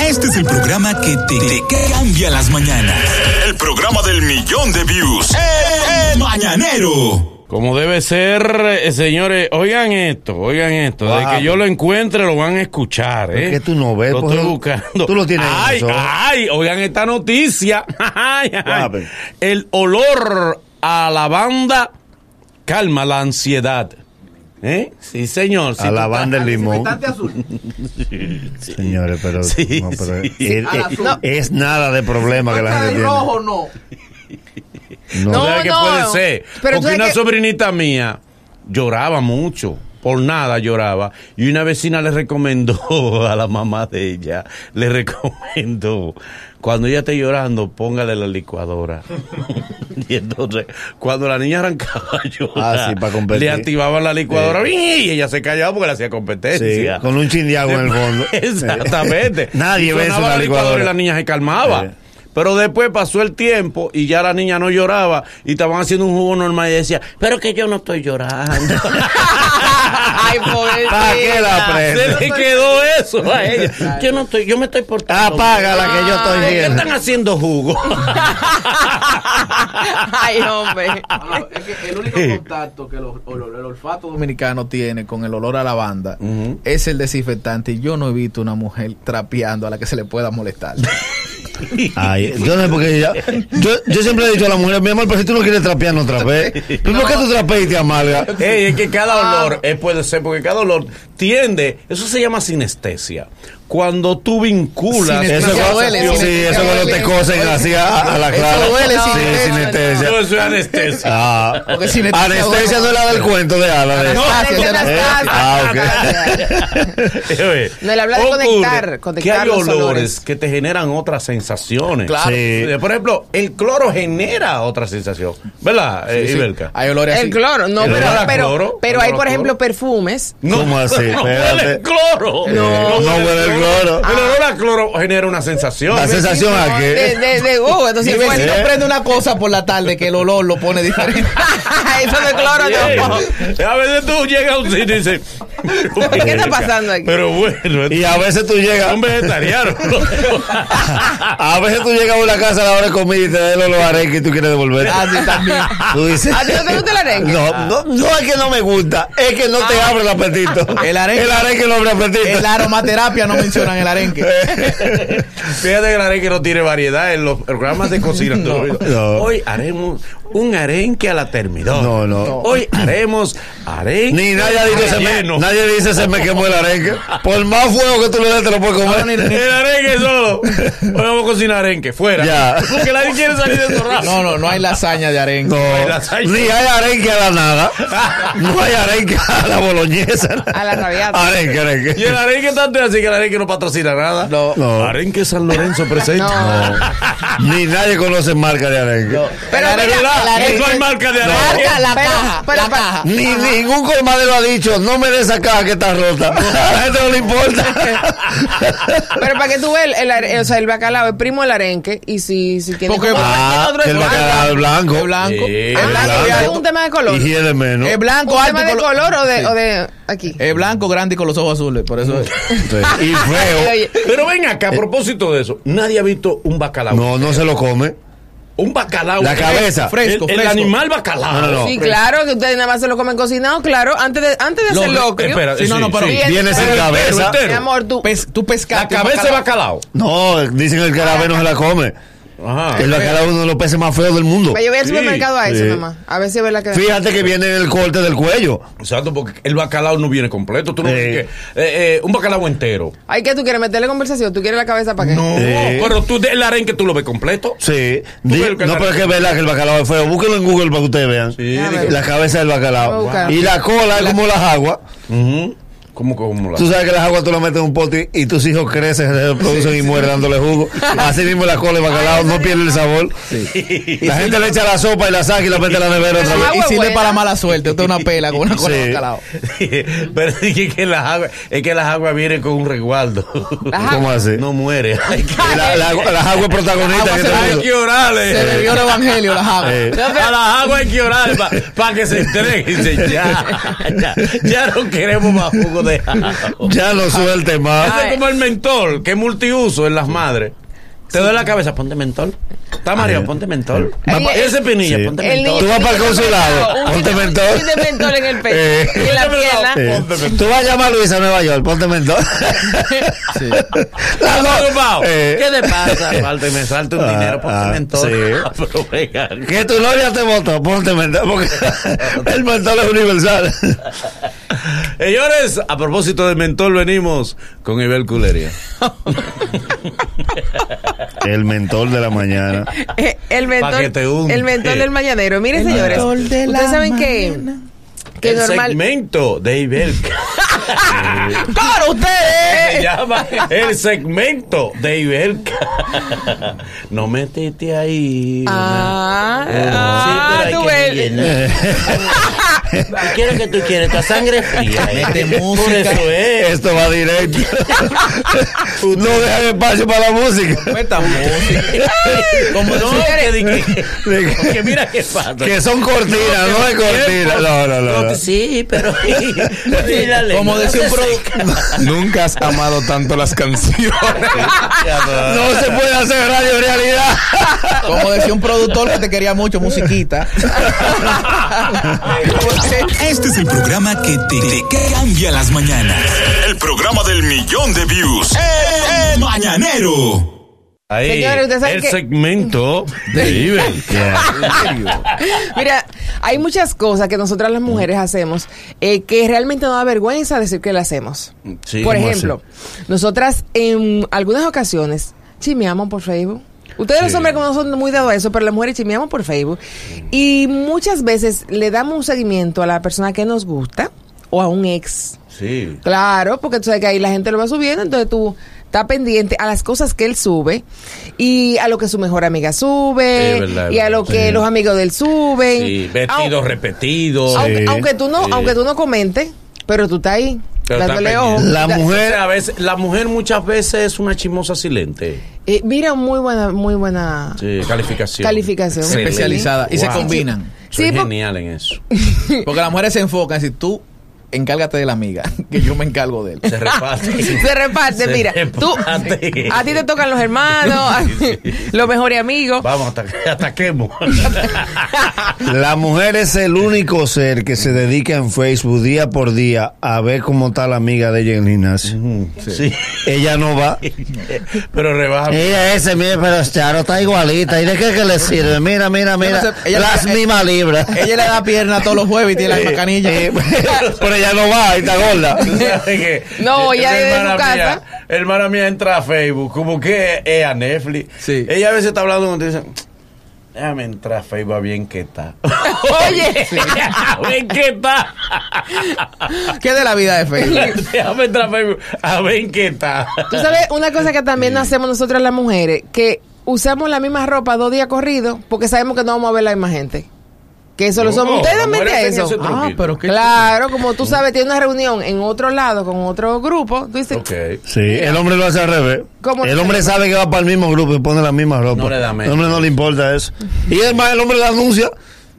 Este es el programa que te, te cambia las mañanas. El programa del millón de views. El, Mañanero. Como debe ser, eh, señores, oigan esto, oigan esto. De que yo lo encuentre, lo van a escuchar, ¿eh? Es que tú no ves, Lo pues, estoy tú- buscando. tú lo tienes en Ay, ay, oigan esta noticia. Ay, ay. El olor a lavanda calma la ansiedad. ¿Eh? Sí, señor. A la banda del limón. azul. Señores, pero, Sí, no, pero sí. es, nada de problema que la gente tiene. rojo no. No. ¿Tú sabes qué no. puede ser? Pero Porque una que- sobrinita mía lloraba mucho. Por nada lloraba. Y una vecina le recomendó a la mamá de ella, le recomendó, cuando ella esté llorando, póngale la licuadora. y entonces, cuando la niña arrancaba a llorar, Ah, sí, le activaban la licuadora Sí. y ella se callaba porque le hacía Sí, competencia. con un chin de agua en el fondo. Exactamente. Nadie ve la licuadora. y la niña se calmaba. Pero después pasó el tiempo y ya la niña no lloraba y estaban haciendo un jugo normal y decía, pero que yo no estoy llorando. Ay, pobrecita. ¿Para qué la prende? Se le quedó eso a ella. Yo no estoy, yo me estoy portando. Apágala que yo estoy ¿Por qué viendo. están haciendo jugo? Ay, hombre. Es que el único contacto que el, ol- el olfato dominicano tiene con el olor a lavanda es el desinfectante. Y yo no he visto una mujer trapeando a la que se le pueda molestar. Ay, yo no sé por qué ya- yo, yo siempre he dicho a la mujer, mi amor, pero si tú no quieres trapear, no trapees. ¿Pero por qué tú trapeas y te amargas? Ey, es que cada olor eh, puede ser, porque cada olor tiende, eso se llama sinestesia. Cuando tú vinculas. Sinestesia Eso Eso cuando, duele, sí, sinestesia eso cuando te cosen así a, a la Eso clara. duele, sí, sinestesia. sinestesia. No, eso es anestesia. Ah, anestesia no es la del cuento de Ala. de- No, Anastasia, no, ¿Eh? Anastasia. Ah, ok. Oye, No, él habla de ocurre conectar, que conectar hay los olores, olores. que te generan otras sensaciones. Claro. Sí. Por ejemplo, el cloro genera otra sensación. ¿Verdad, eh, Sí, sí. Ibelka? Hay olores así. El cloro, no, El pero, pero, cloro, pero hay, por ejemplo, perfumes. ¿Cómo así? No huele cloro. No, no huele el cloro. El genera una sensación. La sensación a De, que. de, de, oh, entonces vecino ¿Eh? prende una cosa por la tarde que el olor lo pone diferente. Eso de cloro, no. A veces tú llegas a un sitio y dices, ¿Qué está pasando aquí? Pero bueno, Y a veces tú llegas. son vegetarianos. A veces tú llegas a una casa a la hora de comida y te da el olor a arenque y tú quieres devolver. Ah, sí, también. Tú dices. ¿A ti no te gusta el arenque? No, no, no es que no me gusta, es que no te abre el apetito. El arenque- El arenque no abre apetito. En la aromaterapia no mencionan el arenque. Fíjate que el arenque no tiene variedad en los programas de cocina. no. Hoy haremos un arenque a la termidor. No, no. Hoy haremos arenque. Ni nadie dice, se me, nadie dice se me quemó el arenque. Por más fuego que tú le des, te lo puedes comer. El arenque solo. Hoy vamos a cocinar arenque, fuera. Ya. Porque nadie quiere salir de raza. No, no, no hay lasaña de arenque. No, lasaña. ni hay arenque a la nada. No hay arenque a la boloñesa. A la rabiata. Arenque, Y arenque. el arenque tanto es así que el arenque no patrocina nada. No. No. Arenque San Lorenzo presente. No. Ni nadie conoce marca de arenque. Pero De mira, la arenque- no hay marca de arenque. Marca, la Pero- caja, pero- la caja. Ni ningún colmadero ha dicho, no me des esa caja que está rota. A la gente no le importa. Pero para que tú veas, el, el are- o sea, el bacalao es primo del arenque y si, si tiene Porque- como- Ah, otro que es el blanco. bacalao es blanco. Es blanco. Sí. Es Es blanco, blanco. ¿Es un tema de color? Y hiede menos. Es blanco, ¿Un alto tema de color o de, Sí. o de aquí? Es blanco, grande y con los ojos azules. Por eso es. Sí. Y feo. Pero ven acá, a propósito de eso, nadie ha visto un bacalao. No, no se lo come. Un bacalao. La cabeza. Fresco, el, el fresco. animal bacalao. No, no, no. sí, claro, que ustedes nada más se lo comen cocinado, claro, antes de, antes de hacer locrio. espera, Sí, no, no, pero Viene sin cabeza. entero. Mi amor, tú. Pes- tú La pescaste. un cabeza de bacalao. No, dicen que el carabé no se la come. Ajá. El bacalao es uno de los peces más feos del mundo. Yo voy al Sí, supermercado a eso, sí. mamá. A ver si es verdad que. Fíjate que viene en el corte del cuello. Exacto, porque el bacalao no viene completo. Tú no Sí. que, eh, eh, un bacalao entero. Ay, ¿qué tú quieres meterle conversación? ¿Tú quieres la cabeza para qué? No, Sí. pero tú el arenque tú lo ves completo. Sí. Di- ves el no, bacalao? pero es que es verdad que el bacalao es feo. Búsquenlo en Google para que ustedes vean. Sí. La cabeza del Voy a bacalao. buscar. Y la cola es como las aguas. Ujú. ¿Cómo, cómo la? Tú sabes que las aguas tú las metes en un pote y tus hijos crecen, se reproducen y mueren dándole jugo. Así mismo la cola de bacalao no pierde el sabor. La gente le echa la sopa y la saca y la mete en la nevera otra vez. Y sirve buena. para la mala suerte. Usted una pela con una cola de bacalao. pero es que, que las aguas, es que las aguas vienen con un resguardo. ¿Cómo así? No muere. Hay que, Y la- la- las aguas protagonistas se hay que orarle. Se bebió el evangelio, las aguas. Eh, A las aguas hay que orar para que se entreguen. Dice, Ya, ya, ya no queremos más jugo dejado. Ya no suelte Ese más. es como el mentol, que es multiuso en las madres. Te doy la cabeza, ponte mentol. Está mareado, ponte mentol. Ese pinilla, Sí. ponte mentol. Tú vas para el consulado, ponte mentol. De mentol en el pecho. Eh. y en la pierna. Eh, Tú vas a llamar a Luisa a Nueva York, ponte mentol. Sí. La. Eh, ¿Qué te pasa? Falta y me salta un Ah, dinero, ponte ah, mentol. sí. Pero venga. Que tu novia te votó, ponte mentol. Porque el mentol es universal. Señores, a propósito de mentol, venimos con Ibel Culeria. El mentol de la mañana. Eh, el mentol, el mentol del mañanero. Miren, señores, ustedes saben que, que el normal. segmento de Ibel. ¡Claro, Se ustedes! llama el segmento de Ibelca. No metiste ahí. Ah, una- ah, pero tú hay que ves. ¿Qué es lo que tú quieres? Esta sangre fría. ¿eh? Mete Por música. eso es. Esto va directo. no dejan espacio para la música. Meta música. Como no, que, que, Que- que mira qué pasa. Que son cortinas, no es cortina. No, no, no. no. Sí, pero. Como decía un se producto. Nunca has amado tanto las canciones. No se puede hacer radio realidad. Como decía un productor que te quería mucho, musiquita. Este es el programa que te, te cambia las mañanas. El programa del millón de views. El, el Mañanero. Ahí, Señores, ustedes saben el que- segmento de Ibel. Mira, hay muchas cosas que nosotras las mujeres hacemos eh, que realmente no da vergüenza decir que las hacemos. Sí, por ¿cómo ejemplo, nosotras en algunas ocasiones chimeamos por Facebook. Ustedes los hombres como no son muy dados a eso, pero las mujeres chimeamos por Facebook. Y muchas veces le damos un seguimiento a la persona que nos gusta o a un ex. Sí. Claro, porque tú sabes que ahí la gente lo va subiendo, entonces tú estás pendiente a las cosas que él sube y a lo que su mejor amiga sube verdad, y a lo que Sí. los amigos de él suben. Sí, vestidos repetidos. aunque, aunque tú no, aunque tú no comentes, pero tú estás ahí dándole pendiente. ojo. La mujer. a veces, la mujer muchas veces es una chimosa silente. Eh, mira, muy buena, muy buena. Sí, calificación. Calificación. Especializada. Y se combinan. Soy Sí, genial en eso. Porque las mujeres se enfocan. Si tú encárgate de la amiga, que yo me encargo de él. Se reparte. Se reparte, Se mira, tú, reparte. a ti te tocan los hermanos, los mejores amigos. Vamos, hasta, ataquemos. La mujer es el único ser que se dedica en Facebook día por día a ver cómo está la amiga de ella en el gimnasio. sí. Ella no va. Pero rebaja. Ella ese, mire, pero Charo está igualita. ¿Y de qué que le sirve? Mira, mira, mira. No ella- las ella- mismas libras. Ella le da pierna todos los jueves y tiene la macanilla. Eh, pero ella no va y está gorda. Que- No, ella desde hermana su casa. mía- hermana mía entra a Facebook, como que es a Netflix. Sí. Ella a veces está hablando con dice, déjame entrar a Facebook a bien que está. Oye, a ver qué está. ¿Qué de la vida de Facebook? déjame entrar a Facebook a ver qué está. Tú sabes, una cosa que también hacemos nosotras las mujeres, que usamos la misma ropa dos días corridos porque sabemos que no vamos a ver la misma gente. Que eso lo No, somos. ¿Ustedes hacen eso? Ah, truquito. pero qué Claro, como tú sabes, tiene una reunión en otro lado con otro grupo. Tú dices, Ok. Sí, el hombre lo hace al revés. ¿Cómo El hombre sabe que va para el mismo grupo y pone la misma ropa. No le da El hombre no le importa eso. Y además el hombre le anuncia.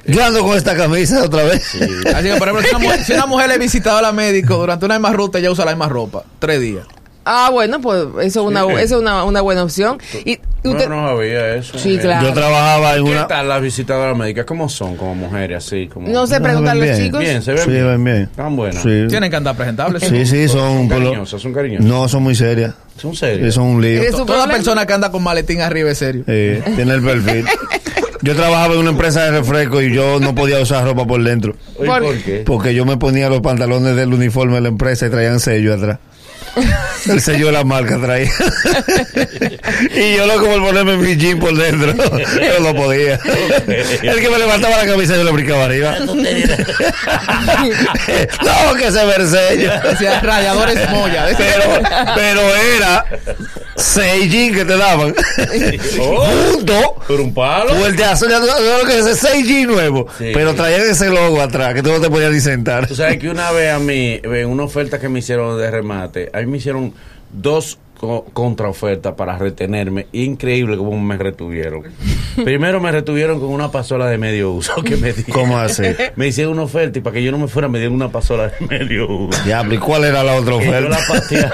Yo ando con esta camisa otra vez. Así que, por ejemplo, si una, mujer, si una mujer le ha visitado a la médico durante una misma ruta, ella usa la misma ropa. Tres días. Ah, bueno, pues eso es una, Sí. eso es una, una buena opción. Y No, usted, no sabía eso. Sí, Eh, claro. Yo trabajaba en ¿Qué una. tal las visitadoras médicas? ¿Cómo son como mujeres así? Como... no sé No, preguntar a los bien. chicos. Bien, se ven Sí, bien. ven bien. Están buenas. Sí. Tienen que andar presentables. Sí, sí, son. Son cariñosas, son cariñosas. No, son muy serias. Son serias. son un lío. ¿Eres su Toda persona que anda con maletín arriba es serio. Sí, tiene el perfil. Yo trabajaba en una empresa de refresco y yo no podía usar ropa por dentro. Oye, ¿Por- ¿Por qué? Porque yo me ponía los pantalones del uniforme de la empresa y traían sello atrás. El sello de la marca traía. y yo loco por ponerme mi jean por dentro. Yo no podía. El que me levantaba la camisa yo le brincaba arriba. no, que se ve el sello. Decía rayadores Moya. Pero, pero era seis jeans que te daban. Oh, Junto. ¿Por un palo? Fuerte azul, sabes lo que es ese 6G nuevo. Sí. Pero traían ese logo atrás que tú no te podías ni sentar. Tú sabes que una vez a mí, en una oferta que me hicieron de remate, a mí me hicieron dos co- contraofertas para retenerme. Increíble cómo me retuvieron. Primero me retuvieron con una pasola de medio uso que me dieron. ¿Cómo así? Me hicieron una oferta y para que yo no me fuera me dieron una pasola de medio uso. Diablo, ¿y cuál era la otra Y yo la oferta?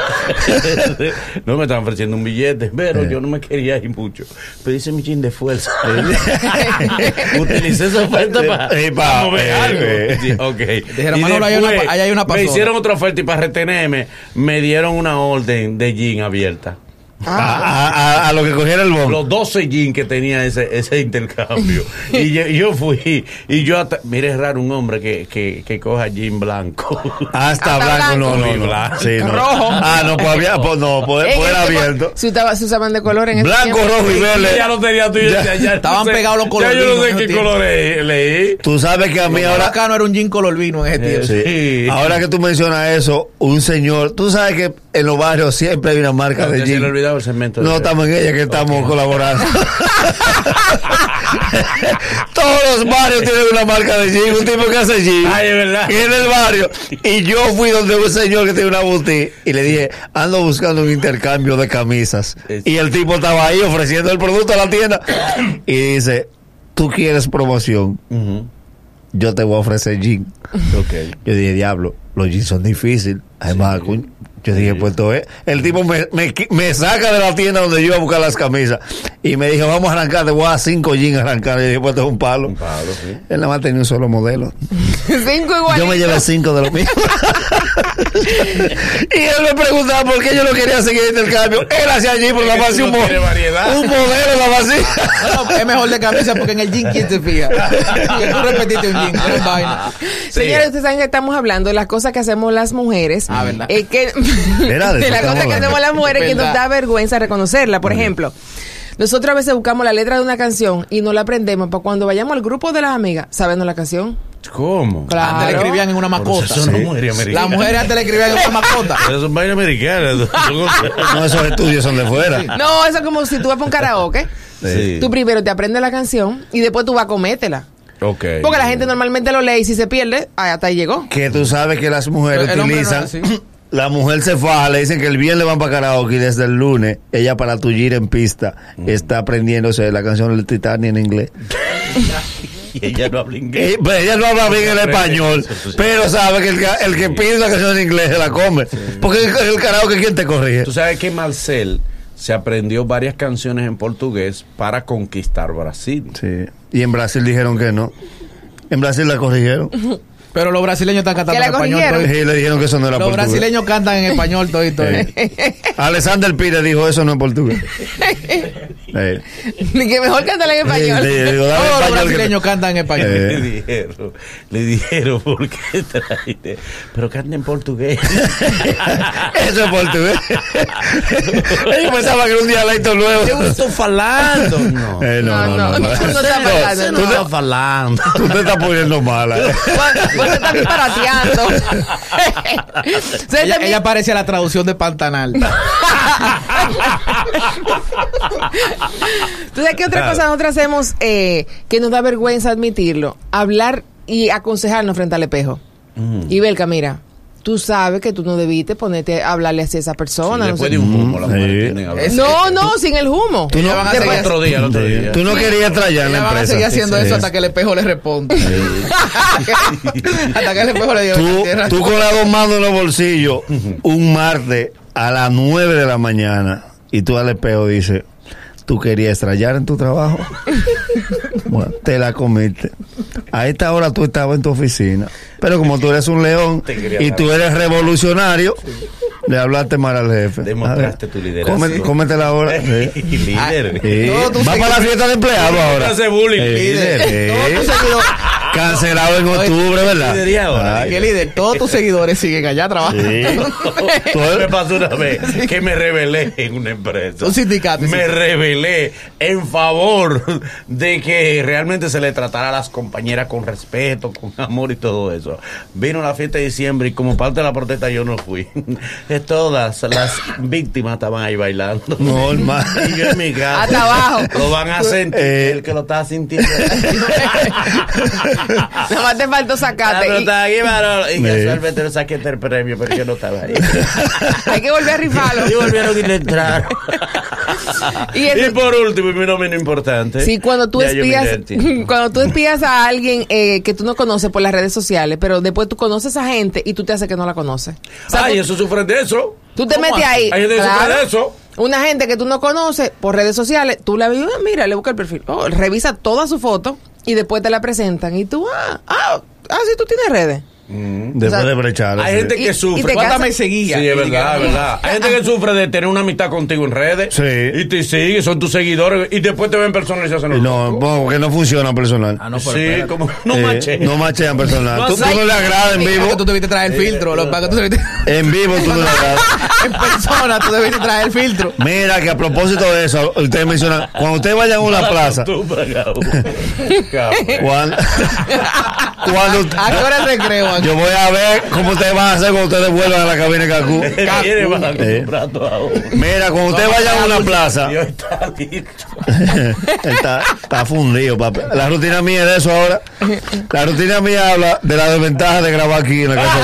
no me estaban ofreciendo un billete, pero yo no me quería ir mucho. Pero hice mi chin de fuerza. Utilicé esa oferta para, Eh, pa- mover eh, algo. eh. Sí, ok. Dijeron, Y Manolo, hay una hay una Me pasola. hicieron otra oferta y para retenerme me dieron una orden de jean abierta. A, a- a- a lo que cogiera el bono. Los 12 jeans que tenía ese, ese intercambio. y yo, yo fui, y yo hasta, mire, es raro un hombre que, que, que coja jean blanco. Hasta Hasta blanco, no, blanco. no, no. Blanco. Sí, no. Rojo. Ah, no, pues había, pues no, pues, pues era tiempo abierto. Se, usaba- se usaban de color en ese Blanco, tiempo. rojo y verde. ya lo tenía tú no Estaban sé- pegados los ya yo no sé qué color leí. Tú sabes que a mí Ahora ahora... acá no era un jean color vino en ese tiempo. Sí. Sí. Ahora que tú mencionas eso, un señor, tú sabes que en los barrios siempre hay una marca de Ya se olvidaba el segmento. No de- estamos en ella que estamos colaborando. Todos los barrios tienen una marca de jean, un tipo que hace jean. Ay, es verdad. Y en el barrio. Y yo fui donde un señor que tiene una boutique y le dije, ando buscando un intercambio de camisas. Y el tipo estaba ahí ofreciendo el producto a la tienda. Y dice, ¿tú quieres promoción? Yo te voy a ofrecer jean. Ok. Yo dije, diablo, los jeans son difíciles. Además, yo dije, pues esto es. El tipo me, me, me saca de la tienda donde yo iba a buscar las camisas. Y me dijo, vamos a arrancar, te voy a dar cinco jeans a arrancar. Y yo dije, pues esto es un palo. Un palo, sí. Él nada más tenía un solo modelo. Cinco igualitos. Yo me llevé cinco de los míos. y él me preguntaba por qué yo no quería seguir el intercambio. Él hacía allí por la tú un, no mo- un modelo la vacía. Bueno, es mejor de camisa porque en el jean, ¿quién se fija? que tú repetiste un jean, no es vaina. Señores, ustedes saben que estamos hablando de las cosas que hacemos las mujeres. Ah, ¿verdad? Eh, que, Mira, de de eso las estamos cosas que hacemos las mujeres que nos ¿Verdad? da vergüenza reconocerla. Por ejemplo, nosotros a veces buscamos la letra de una canción y no la aprendemos para cuando vayamos al grupo de las amigas, sabiendo la canción. ¿Cómo? Claro. Antes le escribían en una Pero mascota. eso no es mujer americana. Las mujeres antes le escribían en una mascota. Eso es un baile americano. No, esos estudios son de fuera. No, eso es como si tú vas para un karaoke. Sí. Tú primero te aprendes la canción y después tú vas a comértela. Ok. Porque la gente normalmente lo lee y si se pierde, hasta ahí llegó. que tú sabes que las mujeres El utilizan. la mujer se faja, le dicen que el viernes van para karaoke y desde el lunes ella para tullir en pista está aprendiéndose la canción del Titanic en inglés. Y ella no habla inglés. Eh, pues ella no habla bien el español, pero sabe que el, que- el que pide una canción en inglés se la come. Porque el, el karaoke, ¿quién te corrige? Tú sabes que Marcel se aprendió varias canciones en portugués para conquistar Brasil. Sí. Y en Brasil dijeron que no. En Brasil la corrigieron. Pero los brasileños están cantando en español. Y le dijeron que eso no era Los portugués. brasileños cantan en español todito. Eh. Alexander Pires dijo eso no es portugués. Eh. Ni que mejor cántala en español. Le- le digo, dame Todos los que- brasileños cantan en español. Eh. Le dijeron, le dijeron, ¿por qué traiste? Pero canta en portugués. Eso es portugués. Ellos pensaban que era un dialecto nuevo. Yo estoy falando. No. Eh, no, no, no. no. tú no estás falando. Tú te estás poniendo mala. eh. Vos, te estás disparateando. Ella, ella parecía la traducción de Pantanal. ¿Tú sabes qué otra Claro. cosa nosotros hacemos eh, que nos da vergüenza admitirlo? Hablar y aconsejarnos frente al espejo. Y Belka, mira, tú sabes que tú no debiste ponerte a hablarle así a esa persona. no Después sé. de un humo, las Sí. mujeres tienen a hablar. No, no, sin el humo. Tú no- Ella van a El seguir- otro día, el otro día. Tú no querías traer en la Ella van a empresa. seguir haciendo Sí. eso hasta que el espejo le responda. hasta que el espejo le diga Tú, con las dos manos en los bolsillos, un martes a las 9 de la mañana, y tú al espejo dices, ¿tú querías estrellar en tu trabajo? bueno, te la comiste. A esta hora tú estabas en tu oficina, pero como tú eres un león y tú eres revolucionario, le hablaste mal al jefe. Demostraste ver, tu liderazgo. cómete- Cómete la hora. Sí. Líder. Sí. Va para la fiesta de empleado ahora. Hace bullying. Líder. sí. Cancelado en octubre, ¿verdad? lidería ahora. Ay, ¿Qué líder? Todos tus seguidores siguen allá trabajando. Sí. Tú me pasó una vez que me rebelé en una empresa. Un sindicato, Me sí. rebelé en favor de que realmente se le tratara a las compañeras con respeto, con amor y todo eso. Vino la fiesta de diciembre y como parte de la protesta yo no fui. Todas las víctimas estaban ahí bailando. Normal. Y yo en mi casa. Hasta abajo. Lo van a sentir. Eh. el que lo está sintiendo. Nada más te faltó sacarte. pero Y está aquí, varón. Y Sí. casualmente le saqué el premio, yo no estaba ahí. hay que volver a rifarlo. Y volvieron y le entraron. Y Y, por último, y mi no menos importante. Sí, cuando tú espías, cuando tú espías a alguien eh, que tú no conoces por las redes sociales, pero después tú conoces a gente y tú te haces que no la conoces. O sea, Ay, tú, eso sufren de eso. tú te ¿Cómo metes ahí. Hay gente que claro. sufre de eso. Una gente que tú no conoces por redes sociales, tú la ves, ah, mira, le busca el perfil, oh, revisa toda su foto y después te la presentan y tú, ah, ah, ah, sí, tú tienes redes. Después O sea, de brechar. Hay sí. gente que y sufre. te ¿Cuántas me seguía? Sí, es verdad, es verdad. Hay gente que sufre de tener una amistad contigo en redes. Sí. Y te sigue, son tus seguidores. Y después te ven personas y se hacen los No, porque no funciona personal. Ah, no, Sí, espérate. como no Eh, manches. No machean personal. No, tú, tú no le agradas en Es vivo. que tú debiste traer el filtro. Lo que pasa es que tú debiste... En vivo tú no le agradas. en persona tú debiste traer el filtro. Mira que a propósito de eso, ustedes mencionan, cuando ustedes vayan a una plaza, Tú, cuando, cuando ¿A qué hora el recreo aquí? yo voy a ver cómo ustedes van a hacer cuando ustedes vuelvan a la cabina de Cacú. Eh. comprar todo ahora. Mira, cuando ustedes vayan a una plaza, Dios está listo. Está, está fundido, papi. La rutina mía es de eso ahora. La rutina mía habla de la desventaja de grabar aquí en la casa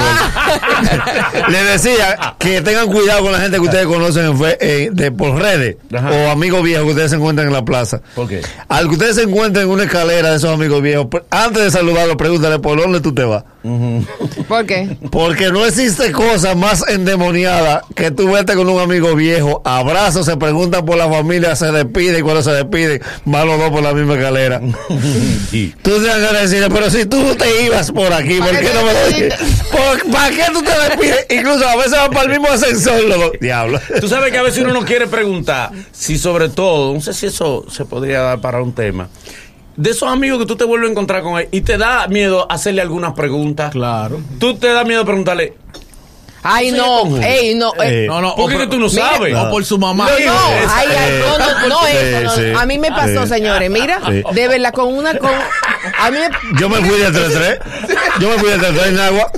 Verde. Le decía que tengan cuidado con la gente que ustedes conocen en fe- eh, de, por redes Ajá. o amigos viejos que ustedes se encuentran en la plaza. ¿Por qué? Al que ustedes se encuentren en una escalera de esos amigos viejos, antes de saludarlo, pregúntale por dónde tú te vas. ¿Por qué? Porque no existe cosa más endemoniada que tú vete con un amigo viejo, abrazos, se preguntan por la familia, se despide y cuando se despiden, van los dos por la misma escalera. Sí. Tú te vas a decir, pero si tú te ibas por aquí, ¿por ¿Para qué no me lo te dices? ¿Por- ¿Para qué tú te despides? Incluso a veces van para el mismo ascensor, los Diablo. Tú sabes que a veces uno no quiere preguntar si sobre todo, no sé si eso se podría dar para un tema, de esos amigos que tú te vuelves a encontrar con él y te da miedo hacerle algunas preguntas. Claro. Tú te da miedo preguntarle, Ay, no, ey, no, eh, Eh, No, no. ¿por o qué por- que tú no Mira, sabes? O por su mamá. No, no, es- ay, ay, no, no, no, eso, no. sí. A mí me pasó, Sí. señores. Mira, Sí. de verdad, con una. Con, a mí me. Yo me fui de 3-3. Yo me fui de 3-3 en agua.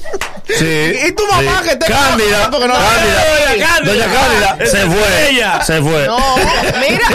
Sí. ¿Y tu mamá sí. que te- Cándida. no- Cándida. Doña Cándida. Doña Cándida Esa se fue. ella. Se fue. No, mira.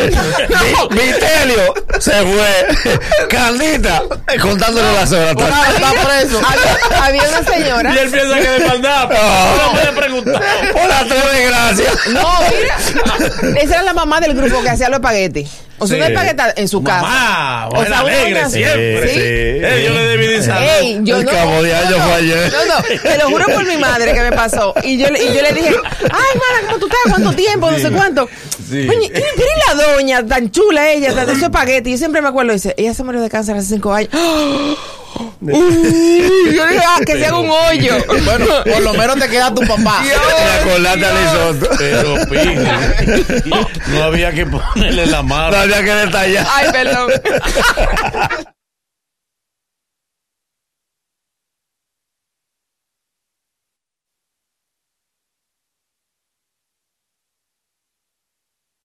No. Vitelio se fue. Candita contándole las horas. Está preso. Había, había una señora. Y él piensa que de maldad. No. No puede preguntar. Por las tres desgracias. No, mira. Esa era la mamá del grupo que hacía los espaguetis. O sea, Sí. una espagueta en su casa. Mamá, O sea, una alegre doña- siempre. Sí. Eh, yo le debí de. Ey, yo El no. cabo de año no, fue ayer. No, no, te lo juro por mi madre que me pasó. Y yo, le- y yo le dije, ay, mana, ¿cómo tú estás? ¿Cuánto tiempo? No sé cuánto. Sí. Oye, y, la doña, tan chula ella, tan de su espagueti. Yo siempre me acuerdo, dice, ella se murió de cáncer hace cinco años. Uy, yo le dije, ah, que se haga un hoyo. Bueno, por lo menos te queda tu papá. Te acordaste a Lisoto. Pero, pide. No había que ponerle la mano. No había que detallar. Ay, perdón.